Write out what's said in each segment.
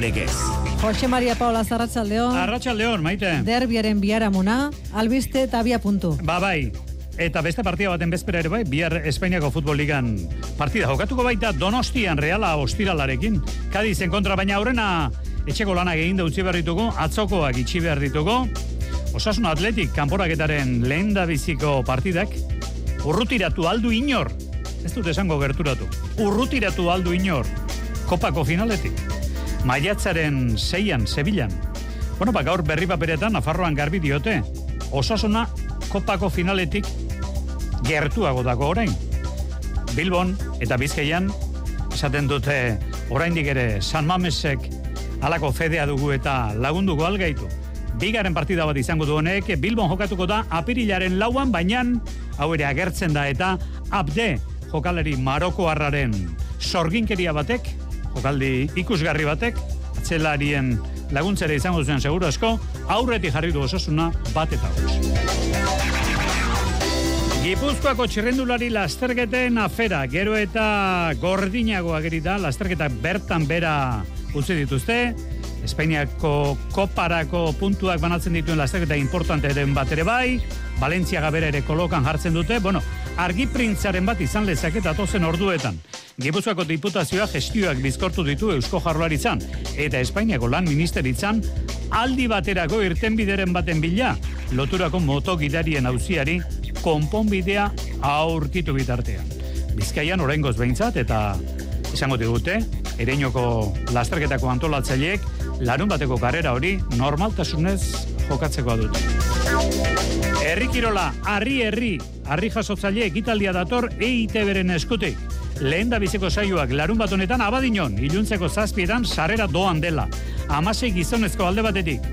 Legez. Jose Maria Paula Zarratxaldeon. Arratxaldeon, maite. Derbiaren biaramuna, albiste eta bia puntu. Ba, bai. Eta beste partida baten bezpera ere bai, bihar Espainiako Futbol Ligan partida jokatuko baita Donostian Reala ostiralarekin. Kadizen kontra baina aurrena etxeko lanak egin da utzi behar ditugu, atzokoak itxi behar ditugu. Osasun Atletik kanporaketaren lehen da biziko partidak, urrutiratu aldu inor, ez dut esango gerturatu, urrutiratu aldu inor, kopako finaletik. Maiatzaren seian, Sevillan. Bueno, ba, gaur berri paperetan, Nafarroan garbi diote, osasuna kopako finaletik gertuago dago orain. Bilbon eta Bizkaian esaten dute oraindik ere San Mamesek alako fedea dugu eta lagunduko algaitu. Bigaren partida bat izango du honek, Bilbon jokatuko da apirilaren lauan, baina hau ere agertzen da eta abde jokalari Maroko harraren sorginkeria batek, jokaldi ikusgarri batek, atzelarien laguntzere izango zuen seguru asko, aurretik jarri du osasuna bat eta Gipuzkoako txirrendulari lasterketen afera, gero eta gordinago agerita, lasterketa bertan bera utzi dituzte, Espainiako koparako puntuak banatzen dituen lasterketa importante den bat ere bai, Valentzia gabera ere kolokan jartzen dute, bueno, argi printzaren bat izan lezake tozen orduetan. Gipuzkoako diputazioa gestioak bizkortu ditu Eusko Jarlaritzan eta Espainiako lan ministeritzan aldi baterako irten bideren baten bila, loturako moto gidarien auziari konponbidea aurkitu bitartean. Bizkaian oraingoz behintzat eta izango digute, ereinoko lasterketako antolatzaileek larun bateko karrera hori normaltasunez jokatzeko dute. Herri Kirola, harri herri, harri jasotzaile ekitaldia dator EIT beren eskutik. Lehen da biziko saioak larun bat honetan abadinon, iluntzeko zazpietan sarrera doan dela. Amasei gizonezko alde batetik,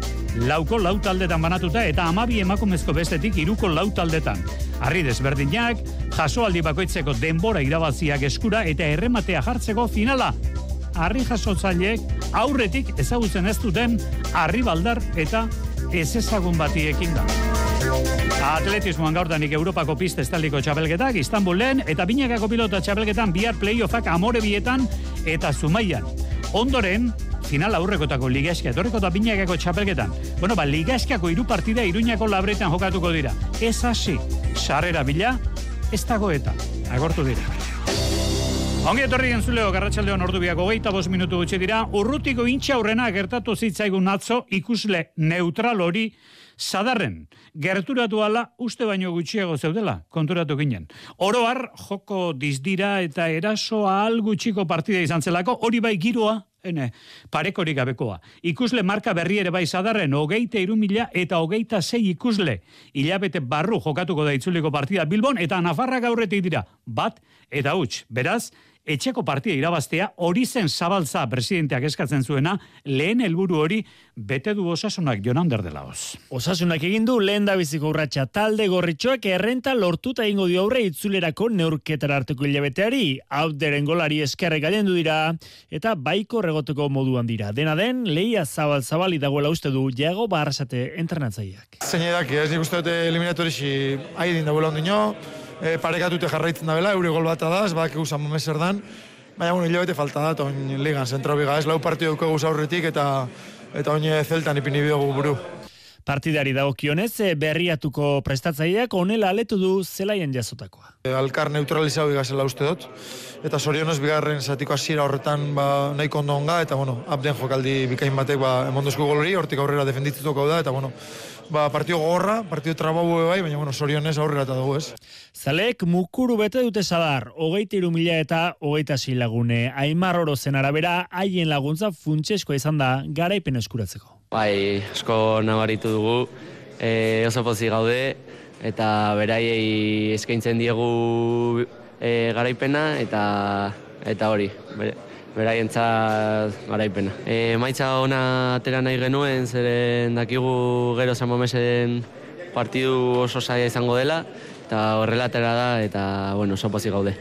lauko lau taldetan banatuta eta amabi emakumezko bestetik iruko lau taldetan. Arri desberdinak, jasoaldi bakoitzeko denbora irabaziak eskura eta errematea jartzeko finala. Arri jasotzaileek aurretik ezagutzen ez duten arri baldar eta ez ezagun batiekin da. Atletismoan gaurdanik Europako pista estaliko txapelketak, Istanbulen eta binakako pilota txapelketan bihar playoffak amore bietan eta zumaian. Ondoren, final aurrekotako ligaskia, etorriko da binakako txapelketan. Bueno, ba, ligaskiako iru partida iruñako labretan jokatuko dira. Ez hasi, sarrera bila, ez dago eta, agortu dira. Ongi etorri gentzuleo, garratxaldeon ordu biako geita bos minutu gutxe dira, urrutiko intxa aurrena gertatu zitzaigun atzo ikusle neutral hori zadarren. Gerturatu ala uste baino gutxiago zeudela, konturatu ginen. Oroar, joko dizdira eta eraso ahal gutxiko partida izan zelako, hori bai giroa ene, parekorik gabekoa. Ikusle marka berri ere bai zadarren, hogeita irumila eta hogeita zei ikusle. Ilabete barru jokatuko da itzuliko partida Bilbon, eta Nafarra gaurretik dira. Bat, eta huts, beraz, etxeko partia irabaztea hori zen zabaltza presidenteak eskatzen zuena lehen helburu hori bete du osasunak jonan dela hoz. Osasunak egin du lehen da biziko urratxa talde gorritxoak errenta lortuta ingo dio aurre itzulerako neurketara arteko hilabeteari, hau deren golari eskerrek du dira, eta baiko regoteko moduan dira. Dena den, lehia zabal zabali dagoela uste du, jago barrasate entrenatzaileak. Zein edak, ez nik uste dute eliminatorixi haidin dagoela ondino, e, parekatute jarraitzen da bela, eure gol bat da, ez bak eguzan momezer dan, baina bueno, hilabete falta da, ligan, zentra biga, ez lau partio duko eguz aurretik, eta eta oin zeltan ipini bidogu buru. Partidari dagokionez eh, berriatuko prestatzaileak onela aletu du zelaien jasotakoa. E, alkar neutralizau igazela uste dut, eta sorionez bigarren zatiko hasiera horretan ba, nahiko ondo onga, eta bueno, abden jokaldi bikain batek ba, emondozko golori, hortik aurrera defenditzutuko da, eta bueno, ba, partio gogorra, partio trabau bai, baina bueno, sorionez aurrera eta dugu ez. Zalek mukuru bete dute zadar, hogeita iru mila eta hogeita lagune. Aimar oro zen arabera, haien laguntza funtseskoa izan da garaipen eskuratzeko. Bai, asko nabaritu dugu, e, oso pozi gaude, eta beraiei eskaintzen diegu e, garaipena, eta eta hori, beraientzat garaipena. E, maitza ona atera nahi genuen, zeren dakigu gero San partidu oso saia izango dela, eta horrela atera da, eta bueno, oso pozik gaude.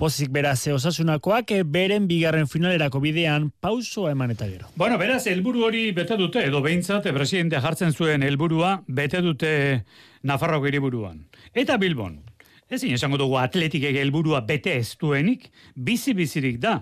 Pozik beraz, osasunakoak beren bigarren finalerako bidean pausoa eman eta gero. Bueno, beraz, helburu hori bete dute, edo behintzat, presidente jartzen zuen helburua bete dute Nafarroko hiriburuan. Eta Bilbon, ezin esango dugu atletik helburua bete ez duenik, bizi-bizirik da,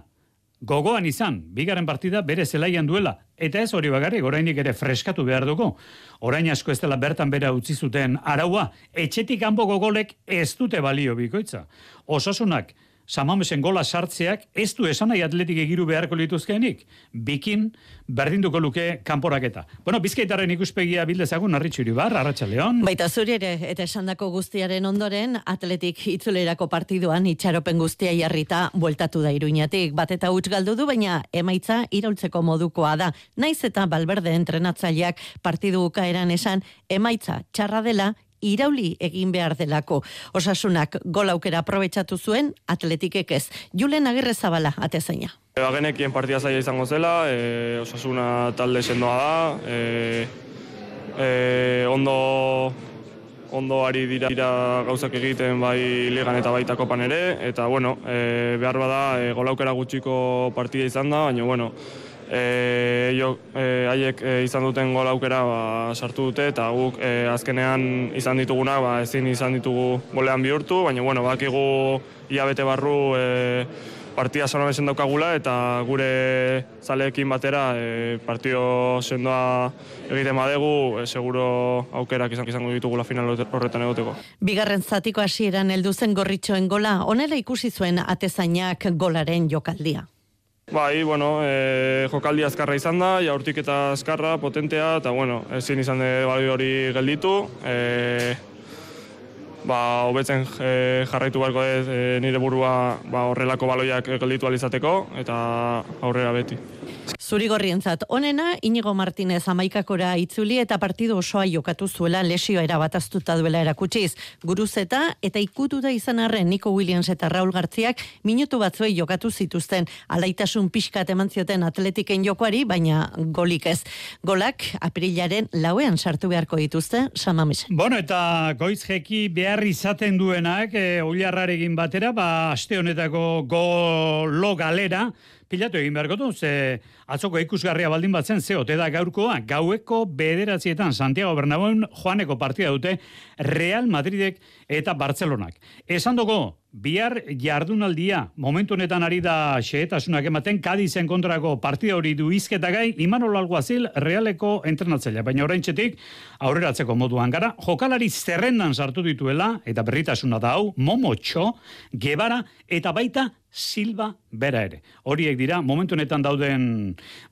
gogoan izan, bigarren partida bere zelaian duela, eta ez hori bagarrik, orainik ere freskatu behar dugu. Orain asko ez dela bertan bera utzi zuten araua, etxetik kanpo gogolek ez dute balio bikoitza. Osasunak, Samamesen gola sartzeak ez du esan nahi atletik egiru beharko lituzkenik. Bikin berdinduko luke kanporaketa. Bueno, bizkaitarren ikuspegia bildezagun arritxuri bar, arratxa leon. Baita zuri ere, eta esandako guztiaren ondoren, atletik itzulerako partiduan itxaropen guztia jarrita bueltatu da iruñatik. Bat eta huts galdu du, baina emaitza iraultzeko modukoa da. Naiz eta balberde entrenatzaileak partidu ukaeran esan, emaitza txarra dela irauli egin behar delako. Osasunak gol aukera aprobetsatu zuen atletikek ez. Julen agirre zabala, atezaina. Agenekien partia zaila izango zela, e, osasuna talde sendoa da, e, e, ondo ondo ari dira, dira gauzak egiten bai ligan eta baita kopan ere, eta bueno, e, behar bada e, golaukera gutxiko partida izan da, baina bueno, e, jo, e, haiek e, izan duten gol aukera ba, sartu dute eta guk e, azkenean izan dituguna ba, ezin izan ditugu golean bihurtu, baina bueno, bakigu ia bete barru e, partia zona besen daukagula eta gure zaleekin batera e, partio sendoa egiten badegu, e, seguro aukerak izan izango ditugula final horretan egoteko. Bigarren zatiko hasieran heldu zen gorritxoen gola, onela ikusi zuen atezainak golaren jokaldia. Bai, bueno, e, jokaldi azkarra izan da, jaurtik eta azkarra, potentea, eta bueno, ezin izan de bai hori gelditu. E, ba, hobetzen e, jarraitu beharko ez e, nire burua ba, horrelako baloiak gelditu alizateko, eta aurrera beti. Zurigorrientzat onena, Inigo Martinez amaikakora itzuli eta partidu osoa jokatu zuela lesio erabataztuta duela erakutsiz. Guruzeta eta ikututa izan arren Nico Williams eta Raul Gartziak minutu batzuei jokatu zituzten alaitasun pixkat eman zioten atletiken jokoari, baina golik ez. Golak aprilaren lauean sartu beharko dituzte, samamis. Bueno, eta goiz jeki behar izaten duenak, e, batera, ba, aste honetako golo galera, pilatu egin beharko du, ze atzoko ikusgarria baldin batzen, ze ote da gaurkoa, gaueko bederatzietan Santiago Bernabéu joaneko partida dute Real Madridek eta Barcelonak. Esan dugu, bihar jardunaldia, momentu honetan ari da xehetasunak ematen, Kadizen kontrako partida hori du izketa gai, Imanol Alguazil realeko entrenatzailea, baina orain aurreratzeko moduan gara, jokalari zerrendan sartu dituela, eta berritasuna da hau, Momo Txo, Gebara, eta baita Silva bera ere. Horiek dira momentu honetan dauden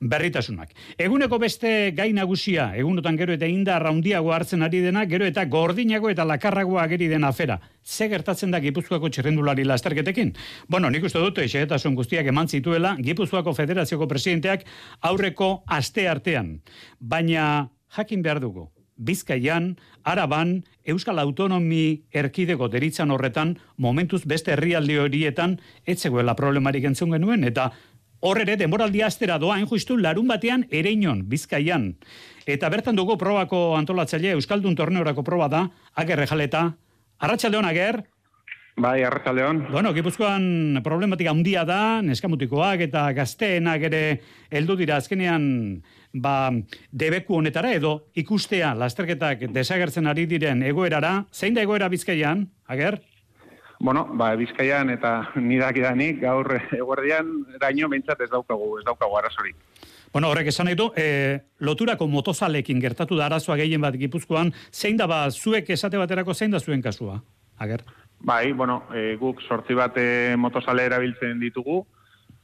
berritasunak. Eguneko beste gai nagusia, egunotan gero eta inda raundiago hartzen ari dena, gero eta gordinago eta lakarrago ageri dena afera. Ze gertatzen da Gipuzkoako txerrendulari lasterketekin? Bueno, nik uste dute, xeetasun guztiak eman zituela, Gipuzkoako federazioko presidenteak aurreko aste artean. Baina jakin behar dugu, Bizkaian, Araban, Euskal Autonomi erkideko deritzan horretan, momentuz beste herrialde horietan, etzegoela problemarik entzun genuen, eta horre ere, demoraldi astera doa, justu larun batean, ereinon, Bizkaian. Eta bertan dugu probako antolatzaile, Euskaldun torneorako proba da, agerre jaleta, Arratxaldeon, ager? Bai, arratsaldeon. Bueno, Gipuzkoan problematika handia da, neskamutikoak eta gazteenak ere heldu dira azkenean ba, debeku honetara edo ikustea lasterketak desagertzen ari diren egoerara, zein da egoera Bizkaian, ager? Bueno, ba, Bizkaian eta nidak idanik gaur eguerdian daño behintzat ez daukagu, ez daukagu arazorik. Bueno, horrek esan nahi du, e, loturako motozalekin gertatu da arazoa gehien bat Gipuzkoan, zein da ba, zuek esate baterako zein da zuen kasua, ager? Bai, bueno, e, guk sortzi bat e, motosale erabiltzen ditugu,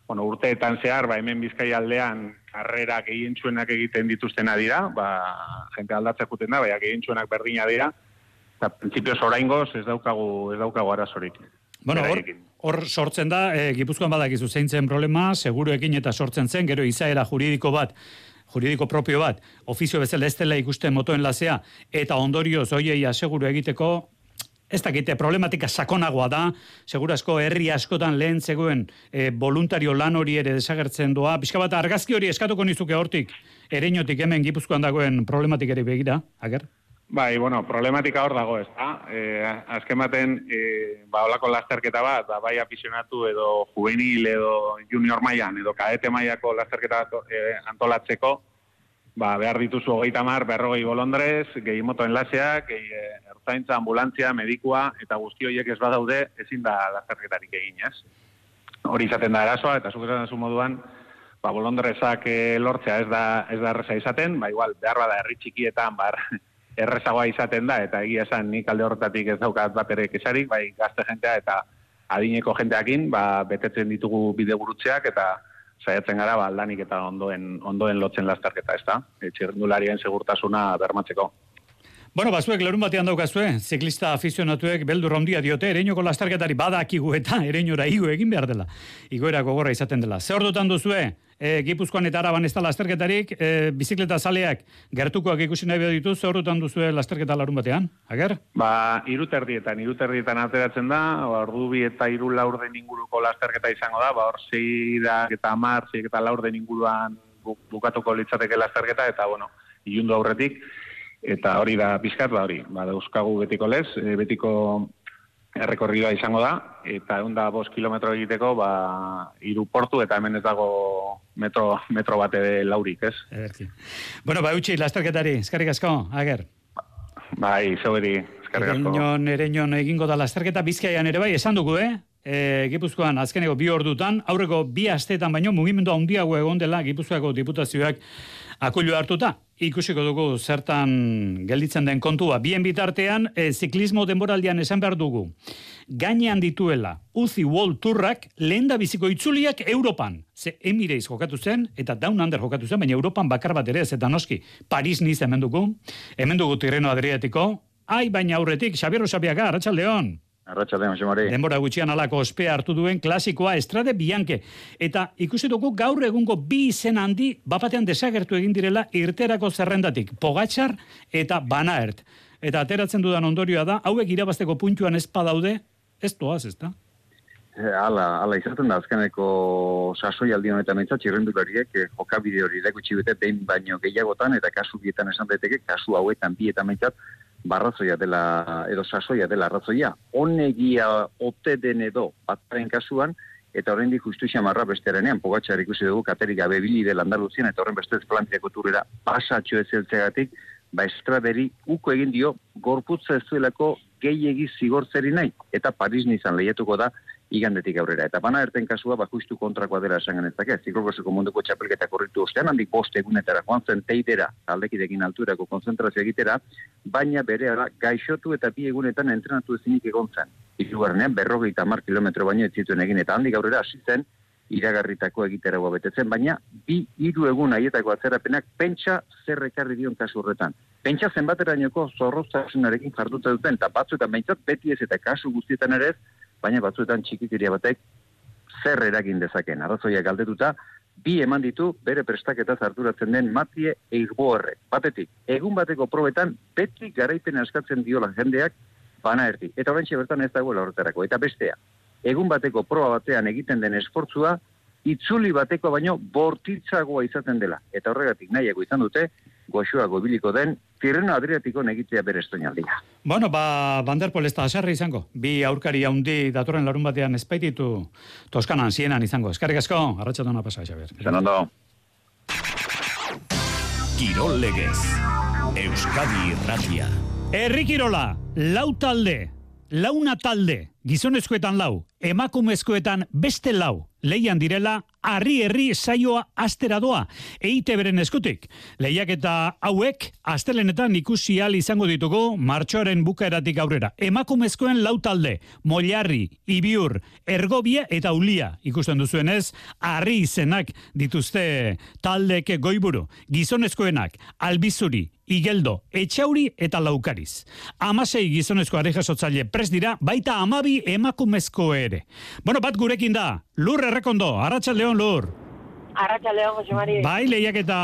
bueno, urteetan zehar, ba, hemen bizkai aldean, karrera egin egiten dituztena dira, ba, jente aldatzea juten da, baina egin berdina dira, eta prinsipioz oraingoz ez daukagu, ez daukagu arazorik. Bueno, hor, hor sortzen da, e, Gipuzkoan badakizu zein zen problema, seguruekin eta sortzen zen, gero izaera juridiko bat, juridiko propio bat, ofizio bezala ez dela ikusten motoen lasea, eta ondorioz hoiei aseguru egiteko, ez dakite problematika sakonagoa da, segurasko herri askotan lehen zegoen e, voluntario lan hori ere desagertzen doa, pixka bat argazki hori eskatuko nizuke hortik, ereinotik hemen gipuzkoan dagoen problematik ere begira, ager? Bai, bueno, problematika hor dago, ez da? E, azken baten, e, ba, olako lasterketa bat, ba, bai aficionatu edo juvenil edo junior mailan edo kadete mailako lasterketa e, antolatzeko, ba, behar dituzu hogeita mar, berrogei bolondrez, gehi motoen laseak, gehi ertzaintza, ambulantzia, medikua, eta guzti horiek ez badaude, ezin da lasterketarik egin, ez? hori izaten da arazoa, eta zuk zu moduan, ba, bolondrezak eh, lortzea ez da, ez da erreza izaten, ba, igual, behar bada herri txikietan, bar, errezagoa izaten da, eta egia esan nik alde horretatik ez daukat bat ere kesarik, bai, gazte jentea eta adineko jenteakin, ba, betetzen ditugu bidegurutzeak, eta saiatzen gara, ba, aldanik eta ondoen, ondoen lotzen lastarketa, ez da? Txirrendularien segurtasuna bermatzeko. Bueno, bazuek lerun batean daukazue, ziklista afizionatuek beldur handia diote, ereinoko lastarketari badakigu eta ereinora igo egin behar dela. Igoera gogorra izaten dela. Zer dutan duzue, e, Gipuzkoan eta Araban ez da lasterketarik, e, bizikleta zaleak gertukoak ikusi nahi ditu, zer dutan duzue lasterketa larun batean, ager? Ba, iruterdietan, iruterdietan ateratzen da, ba, ordu bi eta iru laurden inguruko lasterketa izango da, ba, hor da eta mar, eta laurden inguruan bukatuko litzateke lasterketa, eta bueno, ilundu aurretik, eta hori da pizkat ba hori, ba dauzkagu betiko lez, e, betiko errekorrioa izango da, eta egun da bost kilometro egiteko, ba, iru portu, eta hemen ez dago metro, metro bate laurik, ez? Ederki. Bueno, ba, utxi, lasterketari, eskarrik asko, ager. Bai, zaueri, eskarrik asko. Ereñon, ereñon egingo da lasterketa bizkaian ere bai, esan dugu, eh? E, Gipuzkoan azkeneko bi ordutan, aurreko bi asteetan baino mugimendu handiago egon dela Gipuzkoako diputazioak akullu hartuta. Ikusiko dugu zertan gelditzen den kontua. Bien bitartean, e, ziklismo denboraldian esan behar dugu. Gainean dituela, Uzi World Tourrak lehen da biziko itzuliak Europan. Ze emireiz jokatu zen, eta Down Under jokatu zen, baina Europan bakar bat ere ez, eta noski, Paris niz hemen dugu, hemen dugu Tirreno Adriatiko, ai baina aurretik, Xabiero Xabiaga, Arratxaldeon. Arratxaldeon, Jose Mari. Denbora gutxian alako ospea hartu duen klasikoa Estrade Bianche. Eta ikusi dugu gaur egungo bi izen handi bapatean desagertu egin direla irterako zerrendatik. Pogatxar eta Banaert. Eta ateratzen dudan ondorioa da, hauek irabazteko puntuan ez padaude, ez toaz, ez da? Eh, ala, ala izaten da, azkeneko sasoi aldi honetan aintzat, txirrendulariek eh, jokabide hori lekutsi bete behin baino gehiagotan, eta kasu bietan esan daiteke, kasu hauetan bietan maintzat, barrazoia dela, edo sasoia dela arrazoia. Honegia ote den edo bataren kasuan, eta horrein di justizia marra bestearenean, pogatxar ikusi dugu, katerik gabe bili dela Andaluzien, eta horren bestez plantiako turera pasatxo ez eltzegatik, ba estraderi uko egin dio, gorputza ez duelako gehiegi zigortzeri nahi, eta Paris nizan lehiatuko da, igandetik aurrera. Eta bana erten kasua, ba, justu kontrakoa dela esan genezak, ez, ziklokoseko munduko txapelketa korritu ostean, handik bost egunetara, joan zen teidera, aldekidekin alturako konzentrazio egitera, baina bere ara, gaixotu eta bi egunetan entrenatu ezinik egon zen. Irugarrenean, berrogeita mar kilometro baino ez zituen egin, eta handik aurrera hasi zen, iragarritako egitera betetzen, baina bi hiru egun haietako atzerapenak pentsa zer ekarri dion kasu horretan. Pentsa zenbaterainoko zorroztasunarekin jarduta duten, eta batzuetan behintzat beti ez eta kasu guztietan ere ez, baina batzuetan txikikiria batek zer eragin dezaken. Arrazoia galdetuta, bi eman ditu bere prestaketa zarturatzen den matie eirbo horrek. Batetik, egun bateko probetan beti garaipen askatzen diola jendeak bana erdi. Eta horrentxe bertan ez dagoela horretarako. Eta bestea, egun bateko proba batean egiten den esportzua, itzuli bateko baino bortitzagoa izaten dela. Eta horregatik nahiago izan dute, goxua gobiliko den, tirreno adriatiko negitzea bere estoinaldia. Bueno, ba, Banderpol ez da aserri izango. Bi aurkari haundi datorren larun batean espaititu Toskanan, zienan izango. Eskarrik asko, arratxatu na pasa, Xabier. Zan ondo. Kirol legez, Euskadi Irratia. Herri Kirola, lau talde, launa talde, gizonezkoetan lau, emakumezkoetan beste lau, leian direla, harri herri saioa astera doa, eite beren eskutik. Lehiak eta hauek, astelenetan ikusi al izango ditugu, martxoaren bukaeratik aurrera. Emakumezkoen lau talde, Moiarri, Ibiur, Ergobia eta Ulia, ikusten duzuenez, harri izenak dituzte taldeke goiburu, gizonezkoenak, albizuri, Igeldo, Etxauri eta Laukariz. Amasei gizonezko arrejasotzaile pres dira, baita amabi emakumezko ere. Bueno, bat gurekin da, lur errekondo, arratsaldeon lur. Arratxaldeon, Jose Mari. Bai, lehiak eta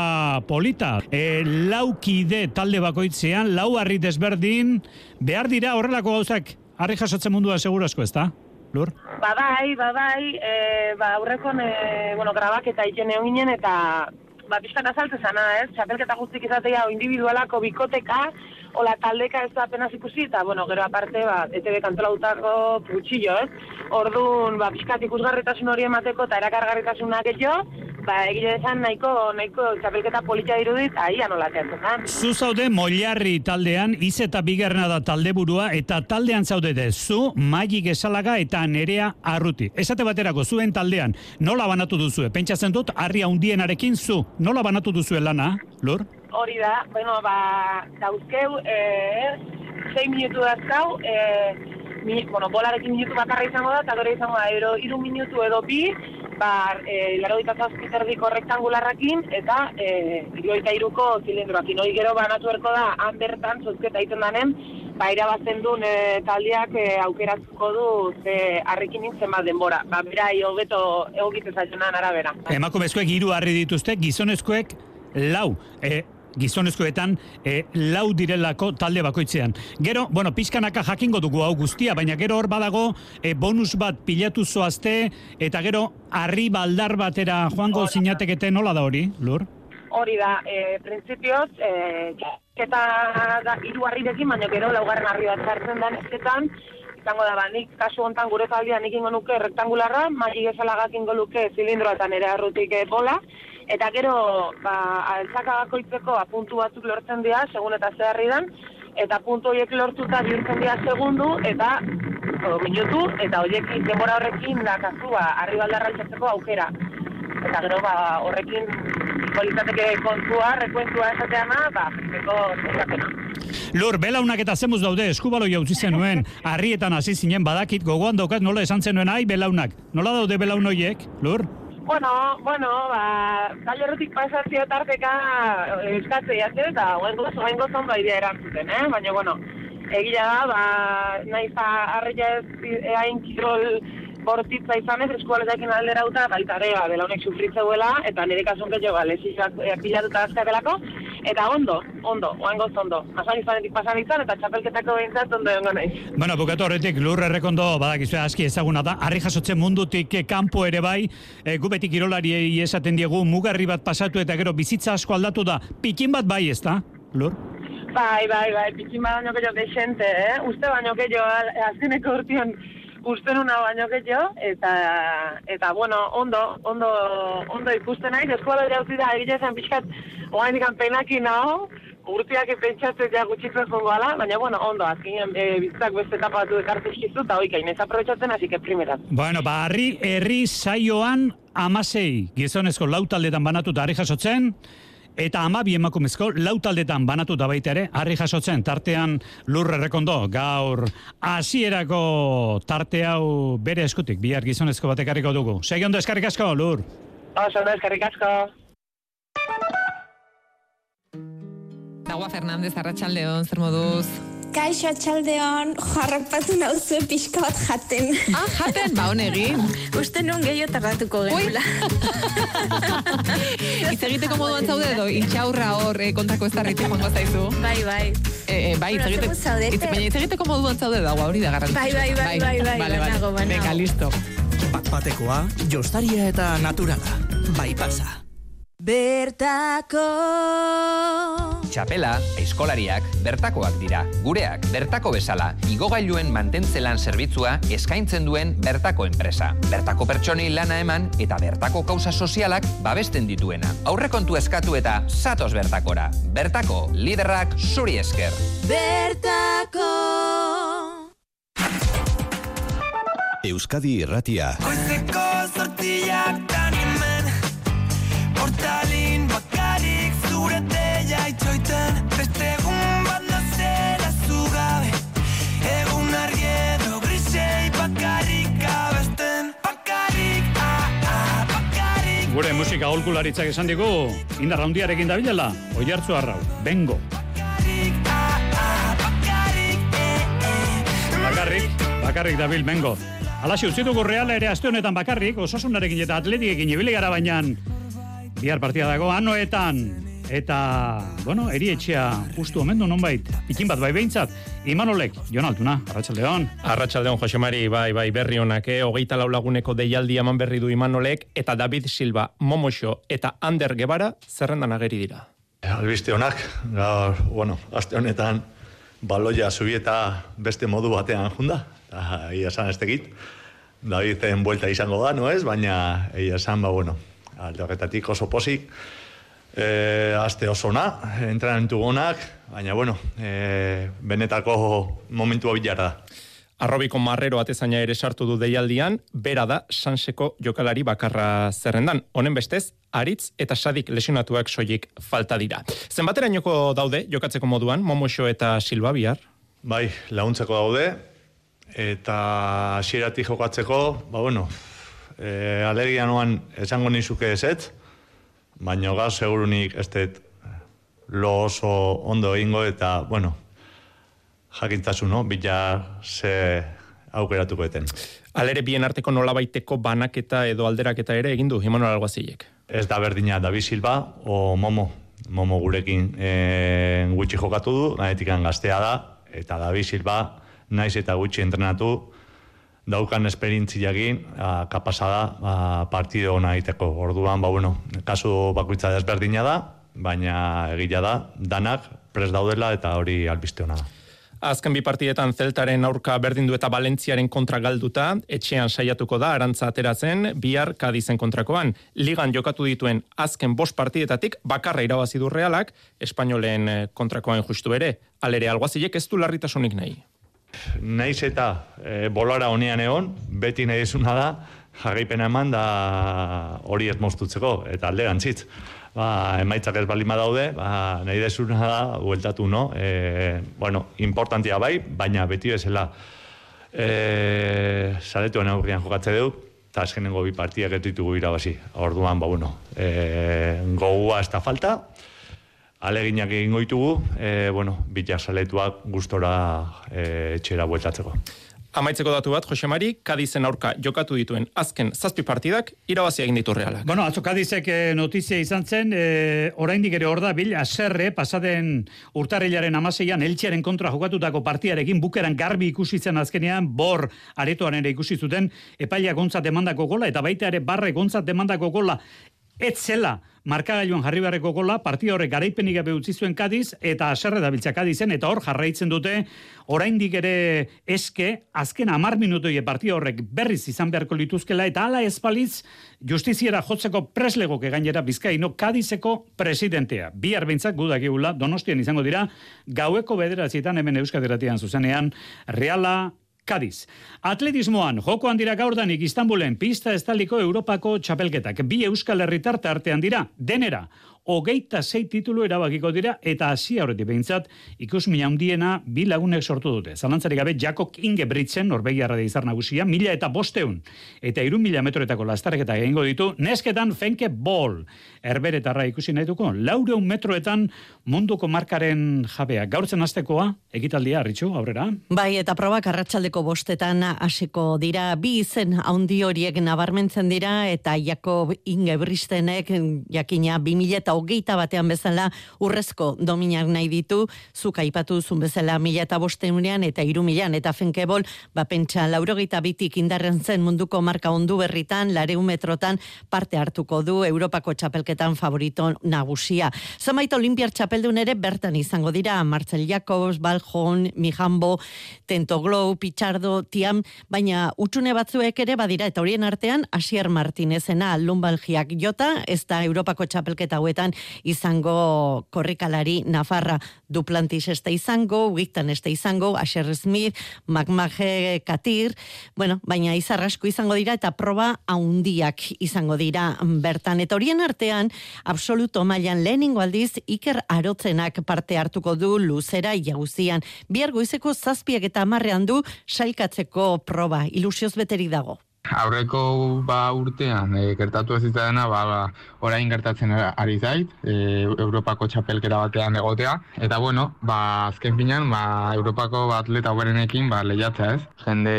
polita. E, laukide talde bakoitzean, lau harri desberdin, behar dira horrelako gauzak harri jasotzen mundua segurazko, ez da? Lur? Ba bai, ba bai, e, ba aurrekon, e, bueno, grabak eta iten egon ginen, eta ba, pixkan azalte zana, ez? Txapelketa guztik izatea, o individualako bikoteka, ola taldeka ez da apenas ikusi, eta, bueno, gero aparte, ba, ETV kantolautako putxillo, ez? Orduan, ba, pixkat ikusgarritasun hori emateko eta erakargarritasunak jo, ba, egile esan nahiko, nahiko txapelketa politia dirudit, aia nola teatzen da. Zu zaude Moilarri taldean, iz eta bigarrena da taldeburua eta taldean zaudete zu, Maigi Gesalaga eta Nerea Arruti. Esate baterako zuen taldean, nola banatu duzue? Pentsatzen dut, harria undienarekin zu, nola banatu duzue lana, Lur? Hori da, bueno, ba, dauzkeu, e, sei minutu dazkau, e, mi, bueno, bolarekin minutu bakarra izango da, eta gero izango da, ero, iru minutu edo bi, ba, e, laro zazpiterdiko rektangularrakin, eta e, iruita iruko zilindroakin. Hori gero banatu erko da, han bertan, zozketa egiten danen, ba, irabazten duen e, taldeak e, aukeratuko du ze harrekin nintzen denbora. Ba, bera, hobeto egokitzen zaionan arabera. Emakumezkoek hiru harri dituzte, gizonezkoek lau. E, gizonezkoetan e, lau direlako talde bakoitzean. Gero, bueno, pizkanaka jakingo dugu hau guztia, baina gero hor badago e, bonus bat pilatu zoazte, eta gero harri baldar batera joango zinatekete nola da hori, Lur? Hori da, e, prinsipioz, e, eta da, iru harrirekin, baina gero laugarren harri bat zartzen den ezketan, izango da, ba, nik kasu hontan gure taldean nik ingo nuke rektangularra, magi gezalagak ingo luke zilindroa eta nire arrutik e, bola, eta gero, ba, altzaka bakoitzeko apuntu batzuk lortzen dira, segun eta zeharri dan, eta puntu horiek lortuta bihurtzen dira segundu, eta o, minutu, eta horiekin, denbora horrekin, da, kasua, harri baldarra altxatzeko aukera. Eta gero, ba, horrekin, polizateke kontua, rekuentua esateana, ba, zeko zezapena. Lur, belaunak eta zemuz daude, eskubalo jautzi zenuen, harrietan hasi zinen badakit, gogoan daukat nola esan zenuen, ai, belaunak. Nola daude belaun horiek, Lur? Bueno, bueno, ba, kailerrotik pasatzea tarteka eh, eskatze jate, eta oengo, oengo zondo idea erantzuten, eh? Baina, bueno, egia da, ba, nahiz harria ez eain kirol bortitza izan ez, eskualetekin alderauta, baita ere, ba, belaunek sufritzeuela, eta nire kasun gehiago, ba, lezizak pilatuta azkatelako, eta ondo, ondo, oengo zondo. Asan izanetik pasan izan, eta txapelketako behintzat ondo egongo nahi. Bueno, bukatu horretik lur errekondo, badakizu aski ezaguna da, harri jasotzen mundutik eh, kanpo ere bai, e, gu beti kirolariei esaten diegu, mugarri bat pasatu eta gero bizitza asko aldatu da, pikin bat bai ez da, lur? Bai, bai, bai, pikin baino gehiago desente, eh? Uste baino gehiago, azkeneko urtion, uste nuna baino gehiago, eta, eta, bueno, ondo, ondo, ondo ikusten nahi, eskuala jauzi da, egile zen pixkat, oain dikan penakin naho, urtiak pentsatzen ja gutxitzen zongo ala, baina, bueno, ondo, azkenean e, bizitzak beste etapa batu ekartu eskizu, eta hoik, hainez aprobetsatzen, hasi que primeraz. Bueno, ba, harri, herri saioan amasei gizonezko lau taldetan banatuta harri jasotzen, eta amabi emakumezko lau taldetan banatuta baita ere, harri jasotzen, tartean lurre rekondo, gaur hasierako tarte hau bere eskutik, bihar gizonezko batek harriko dugu. Segi ondo eskarrik asko, lur. Oso, ondo eskarrik asko. Nagua Fernandez, Arratxaldeon, zer moduz? Kaixo atxaldeon, jarrapatu nauzu pixka bat jaten. Ah, jaten, ba, honegin. Uste nun gehiago tardatuko genula. Itz egiteko moduan zaude edo, itxaurra hor eh, kontrako ez darritik joango zaizu. Bai, bai. Eh, eh, bai, itz egiteko, itz, baina itz egiteko moduan zaude dagoa, hori da garrantzitsu. Bai, bai, bai, bai, bai, Vale, vale. banago, banago. Venga, listo. Bat batekoa, jostaria eta naturala. Bai pasa. Bertako Txapela, eskolariak, bertakoak dira. Gureak, bertako bezala, igogailuen mantentzelan zerbitzua eskaintzen duen bertako enpresa. Bertako pertsonei lana eman eta bertako kausa sozialak babesten dituena. Aurrekontu eskatu eta satos bertakora. Bertako, liderrak zuri esker. Bertako Euskadi Irratia. Goizeko tanimen Portalin bakarik zure deia itxoiten Beste egun bat nazela zugabe. Egun argi edo grisei bakarrik abesten. Bakarrik, ah, ah, bakarrik. Gure musika aholkularitzak esan digu, indar handiarekin dabilela, oi hartzu arrau, bengo. Bakarrik, bakarrik dabil, bengo. Alaxi, utzi dugu reala ere aste honetan bakarrik, osasunarekin eta atletikekin ibili gara baina bihar partida dago, anoetan, eta, bueno, erietxea justu omendu nonbait, ikin bat bai behintzat, Imanolek, Jon Altuna, Arratxaldeon. Arratxaldeon, Josemari, bai, bai, berri honak, eh? hogeita laulaguneko deialdi eman berri du Imanolek, eta David Silva, Momoxo eta Ander Gebara zerrendan ageri dira. Albiste honak, gaur, bueno, aste honetan, baloia subieta beste modu batean junda, eta ia esan ez tekit, Daviden buelta izango da, no ez? Baina, egia esan, ba, bueno, alde horretatik oso pozik, e, aste oso na, entrenamentu gonak, baina bueno, e, benetako momentua bilara da. Arrobiko marrero atezaina ere sartu du deialdian, bera da sanseko jokalari bakarra zerrendan. Honen bestez, aritz eta sadik lesionatuak soilik falta dira. Zenbaterainoko daude jokatzeko moduan, Momoxo eta Silva bihar? Bai, laguntzeko daude, eta hasieratik jokatzeko, ba bueno, e, alergia noan esango nizuke ezetz, baina gaz segurunik ez dut lo oso ondo egingo eta, bueno, jakintasun, no? Bila ze aukeratuko eten. Alere bien arteko nolabaiteko banaketa edo alderaketa ere egin du Imanol Alguazilek. Ez da berdina David Silva o Momo. Momo gurekin e, gutxi jokatu du, nahetik gaztea da, eta David Silva naiz eta gutxi entrenatu, daukan esperintziakin, kapasada ba, partido ona egiteko. Orduan, ba, bueno, kasu bakoitza desberdina da, baina egila da, danak pres daudela eta hori albiste ona da. Azken bi partidetan Zeltaren aurka berdindu eta Valentziaren kontra galduta, etxean saiatuko da arantza ateratzen, bihar Kadizen kontrakoan. Ligan jokatu dituen azken bost partidetatik bakarra irabazi du realak, Espainolen eh, kontrakoan justu ere. Alere alguazilek ez du larritasunik nahi. Naiz eta e, bolara honean egon, beti nahi da, jarraipena eman da hori ez moztutzeko, eta alde gantzitz ba, emaitzak ez balima daude, ba, nahi desuna da, hueltatu, no? E, bueno, importantia bai, baina beti bezala e, saletuen aurrian jokatze dut, eta azkenengo bi partiak ez ditugu irabazi. Orduan, ba, bueno, e, gogua ez da falta, aleginak egingo ditugu, e, bueno, bitak saletuak gustora e, etxera bueltatzeko. Amaitzeko datu bat, Jose Mari, Kadizen aurka jokatu dituen azken zazpi partidak irabazi egin ditu realak. Bueno, atzo Kadizek eh, notizia izan zen, eh, oraindik ere hor da, bil, aserre, pasaden urtarrilaren amaseian, eltsiaren kontra jokatutako partiarekin, bukeran garbi ikusi zen azkenean, bor aretoan ere ikusi zuten, epaila gontzat demandako gola, eta baita ere barre gontzat demandako gola, ez zela, markagailuan jarri beharreko gola, partida horrek garaipenik gabe utzi zuen Kadiz, eta aserre da biltza Kadizen, eta hor jarraitzen dute, oraindik ere eske, azken amar minutoi partida horrek berriz izan beharko lituzkela, eta ala espalitz, justiziera jotzeko preslegoke gainera bizkaino Kadizeko presidentea. Bi arbintzak gudak eula, donostian izango dira, gaueko bederatzitan hemen euskaderatian zuzenean, reala, Kadiz. Atletismoan, joko handira gaurdanik Istanbulen pista estaliko Europako txapelketak. Bi euskal herritarte artean dira, denera hogeita zei titulu erabakiko dira eta hasi horretik behintzat ikus mila hundiena bi lagunek sortu dute. Zalantzari gabe Jakok Ingebritzen Norvegiarra da izar nagusia, mila eta bosteun eta irun mila metroetako lastarek egingo ditu, nesketan fenke bol. Herberetarra ikusi nahi duko, laureun metroetan munduko markaren jabea. Gaurtzen astekoa, egitaldia, Ritxu, aurrera? Bai, eta probak arratsaldeko bostetan hasiko dira, bi izen haundi horiek nabarmentzen dira, eta Jakob Ingebristenek jakina bi mila eta hogeita batean bezala urrezko dominak nahi ditu, zuk aipatu zun bezala mila eta bosteunean eta iru milan, eta fenkebol, ba pentsa laurogeita bitik indarren zen munduko marka ondu berritan, lareun metrotan parte hartuko du Europako txapelketan favorito nagusia. Zamait olimpiar txapeldun ere bertan izango dira, Marcel Jacobs, Baljon, Mijambo, Tentoglow, Pichardo, Tiam, baina utxune batzuek ere badira, eta horien artean, Asier Martinezena, Lumbalgiak jota, ez da Europako txapelketa izango korrikalari Nafarra Duplantis este izango, Wigtan este izango, Asher Smith, Magmage Katir, bueno, baina izarrasko izango dira eta proba haundiak izango dira bertan. Eta horien artean, absoluto mailan leheningo aldiz, Iker Arotzenak parte hartuko du luzera jauzian. Bihar goizeko zazpiak eta amarrean du sailkatzeko proba, ilusioz beterik dago. Aurreko ba urtean e, gertatu ez dena ba, ba, orain gertatzen ari zait, e, Europako txapelkera batean egotea. Eta bueno, ba azken finean ba Europako ba, atleta hoberenekin ba lehiatzea, ez? Jende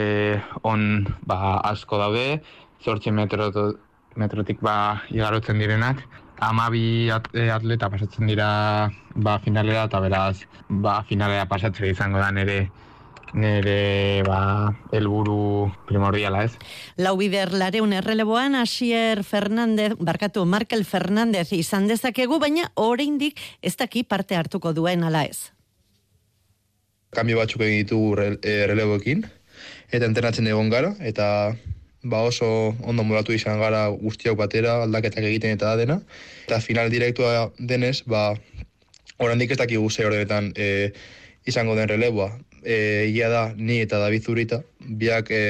on ba asko daude, 8 metro metrotik ba igarotzen direnak, amabi e, atleta pasatzen dira ba finalera eta beraz ba finalera pasatzea izango da nere nire ba, elburu primordiala ez. Lau bider lareun erreleboan, Asier Fernandez, barkatu, Markel Fernandez izan dezakegu, baina oraindik ez daki parte hartuko duen ala ez. Kambio batzuk egin ditugu erreleboekin, eta entrenatzen egon gara, eta ba oso ondo molatu izan gara guztiak batera, aldaketak egiten eta da dena. Eta final direktua denez, ba, oraindik ez dakigu ze horretan e, izango den releboa. E, ia da, ni eta David Zurita, biak e,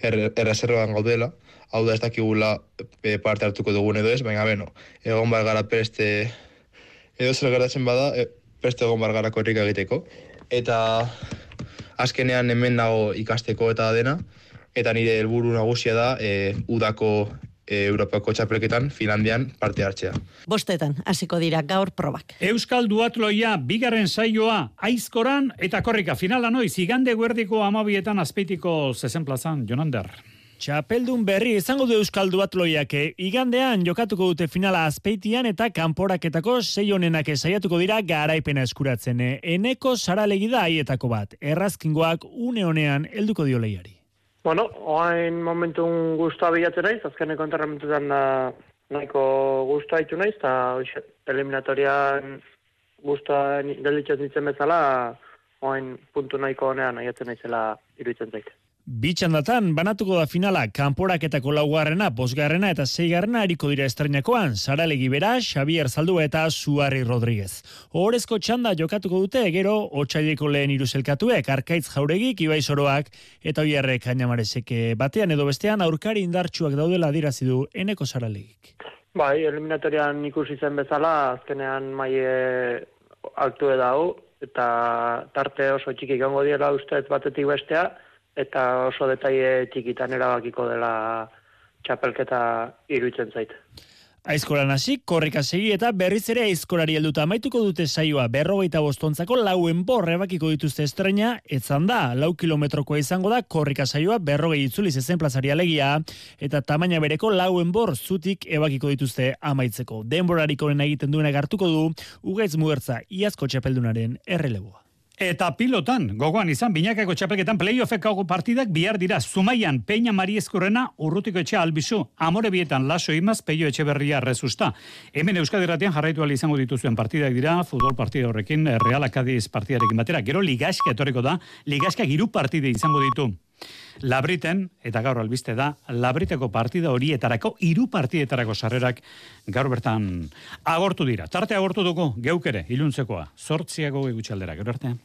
er, erreserban gaudela, hau da ez dakigula e, parte hartuko dugun edo ez, baina beno, egon bar gara preste, edo zer gertatzen bada, e, preste egon bar gara korrika egiteko. Eta azkenean hemen dago ikasteko eta dena, eta nire helburu nagusia da e, udako Europako txapelketan Finlandian parte hartzea. Bostetan, hasiko dira gaur probak. Euskal Duatloia bigarren saioa aizkoran eta korrika finala noiz igande guerdiko amabietan azpeitiko zezen plazan, Jonander. Txapeldun berri izango du Euskal Duatloiak eh? igandean jokatuko dute finala azpeitian eta kanporaketako sei honenak esaiatuko dira garaipena eskuratzen. eh? Eneko saralegi da haietako bat, errazkingoak une honean helduko dio lehiari. Bueno, oain momentun guztua bilatzen naiz, azkeneko enterramentetan da nahiko guztua haitu naiz, eta eliminatorian guztua gelditzen ditzen bezala, oain puntu nahiko honean nahiatzen naizela iruditzen zait. Bitxandatan, banatuko da finala, kanporaketako laugarrena, bosgarrena eta zeigarrena eriko dira estreinakoan, Saralegi Bera, Xavier Zaldua eta Suarri Rodríguez. Horezko txanda jokatuko dute, gero, otxaileko lehen iruzelkatuek, arkaitz jauregik, ibai soroak, eta oierrek ainamarezek batean edo bestean, aurkari indartsuak daudela dirazi du eneko Saralegik. Bai, eliminatorian ikusi zen bezala, azkenean maie altu edau, eta tarte oso txiki gango diela ustez batetik bestea, eta oso detaile txikitan erabakiko dela txapelketa iruditzen zait. Aizkoran hasi, korrika segi eta berriz ere aizkorari helduta amaituko dute saioa berrogeita bostontzako lauen borre bakiko dituzte estreina, etzan da, lau kilometrokoa izango da korrika saioa berrogei itzuli zezen plazari alegia, eta tamaina bereko lauen bor zutik ebakiko dituzte amaitzeko. Denborarik egiten duenak hartuko du, ugaitz mugertza iazko txapeldunaren erreleboa. Eta pilotan, gogoan izan, binakako txapelketan playoffek partidak bihar dira Zumaian, Peña Mari Eskurrena, urrutiko etxe albizu, amore bietan laso imaz, peio etxe berria rezusta. Hemen Euskadi Ratian jarraitu izango dituzuen partidak dira, futbol partida horrekin, Real Acadiz partidarekin batera, gero ligaska etorriko da, ligaska giru partide izango ditu. Labriten, eta gaur albiste da, Labriteko partida horietarako, hiru partidetarako sarrerak gaur bertan agortu dira. Tarte agortu dugu, geuk ere, iluntzekoa, sortziago egutxaldera, gero artean.